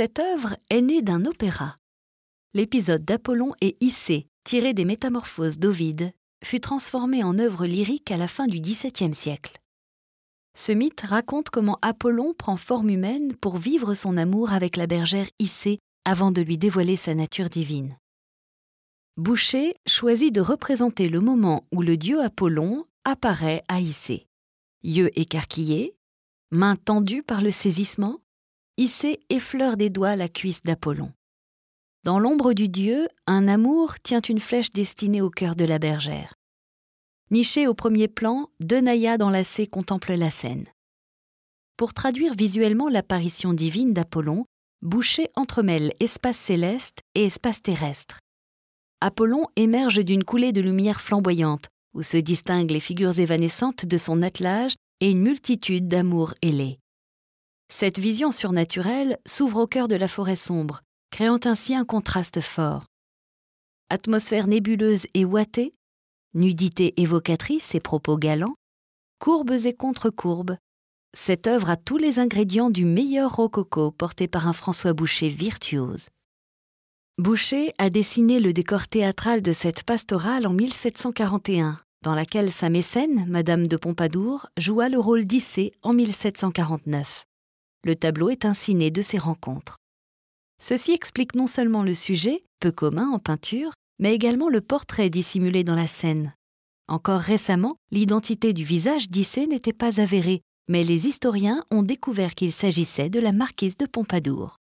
Cette œuvre est née d'un opéra. L'épisode d'Apollon et Issée, tiré des Métamorphoses d'Ovide, fut transformé en œuvre lyrique à la fin du XVIIe siècle. Ce mythe raconte comment Apollon prend forme humaine pour vivre son amour avec la bergère Issée avant de lui dévoiler sa nature divine. Boucher choisit de représenter le moment où le dieu Apollon apparaît à Issée. Yeux écarquillés, mains tendues par le saisissement, Issée effleure des doigts la cuisse d'Apollon. Dans l'ombre du dieu, un amour tient une flèche destinée au cœur de la bergère. Nichée au premier plan, deux naïades enlacées contemplent la scène. Pour traduire visuellement l'apparition divine d'Apollon, Boucher entremêle espace céleste et espace terrestre. Apollon émerge d'une coulée de lumière flamboyante, où se distinguent les figures évanescentes de son attelage et une multitude d'amours ailés. Cette vision surnaturelle s'ouvre au cœur de la forêt sombre, créant ainsi un contraste fort. Atmosphère nébuleuse et ouatée, nudité évocatrice et propos galants, courbes et contre-courbes, cette œuvre a tous les ingrédients du meilleur rococo porté par un François Boucher virtuose. Boucher a dessiné le décor théâtral de cette pastorale en 1741, dans laquelle sa mécène, Madame de Pompadour, joua le rôle d'Issée en 1749. Le tableau est ainsi né de ces rencontres. Ceci explique non seulement le sujet, peu commun en peinture, mais également le portrait dissimulé dans la scène. Encore récemment, l'identité du visage d'Issée n'était pas avérée, mais les historiens ont découvert qu'il s'agissait de la marquise de Pompadour.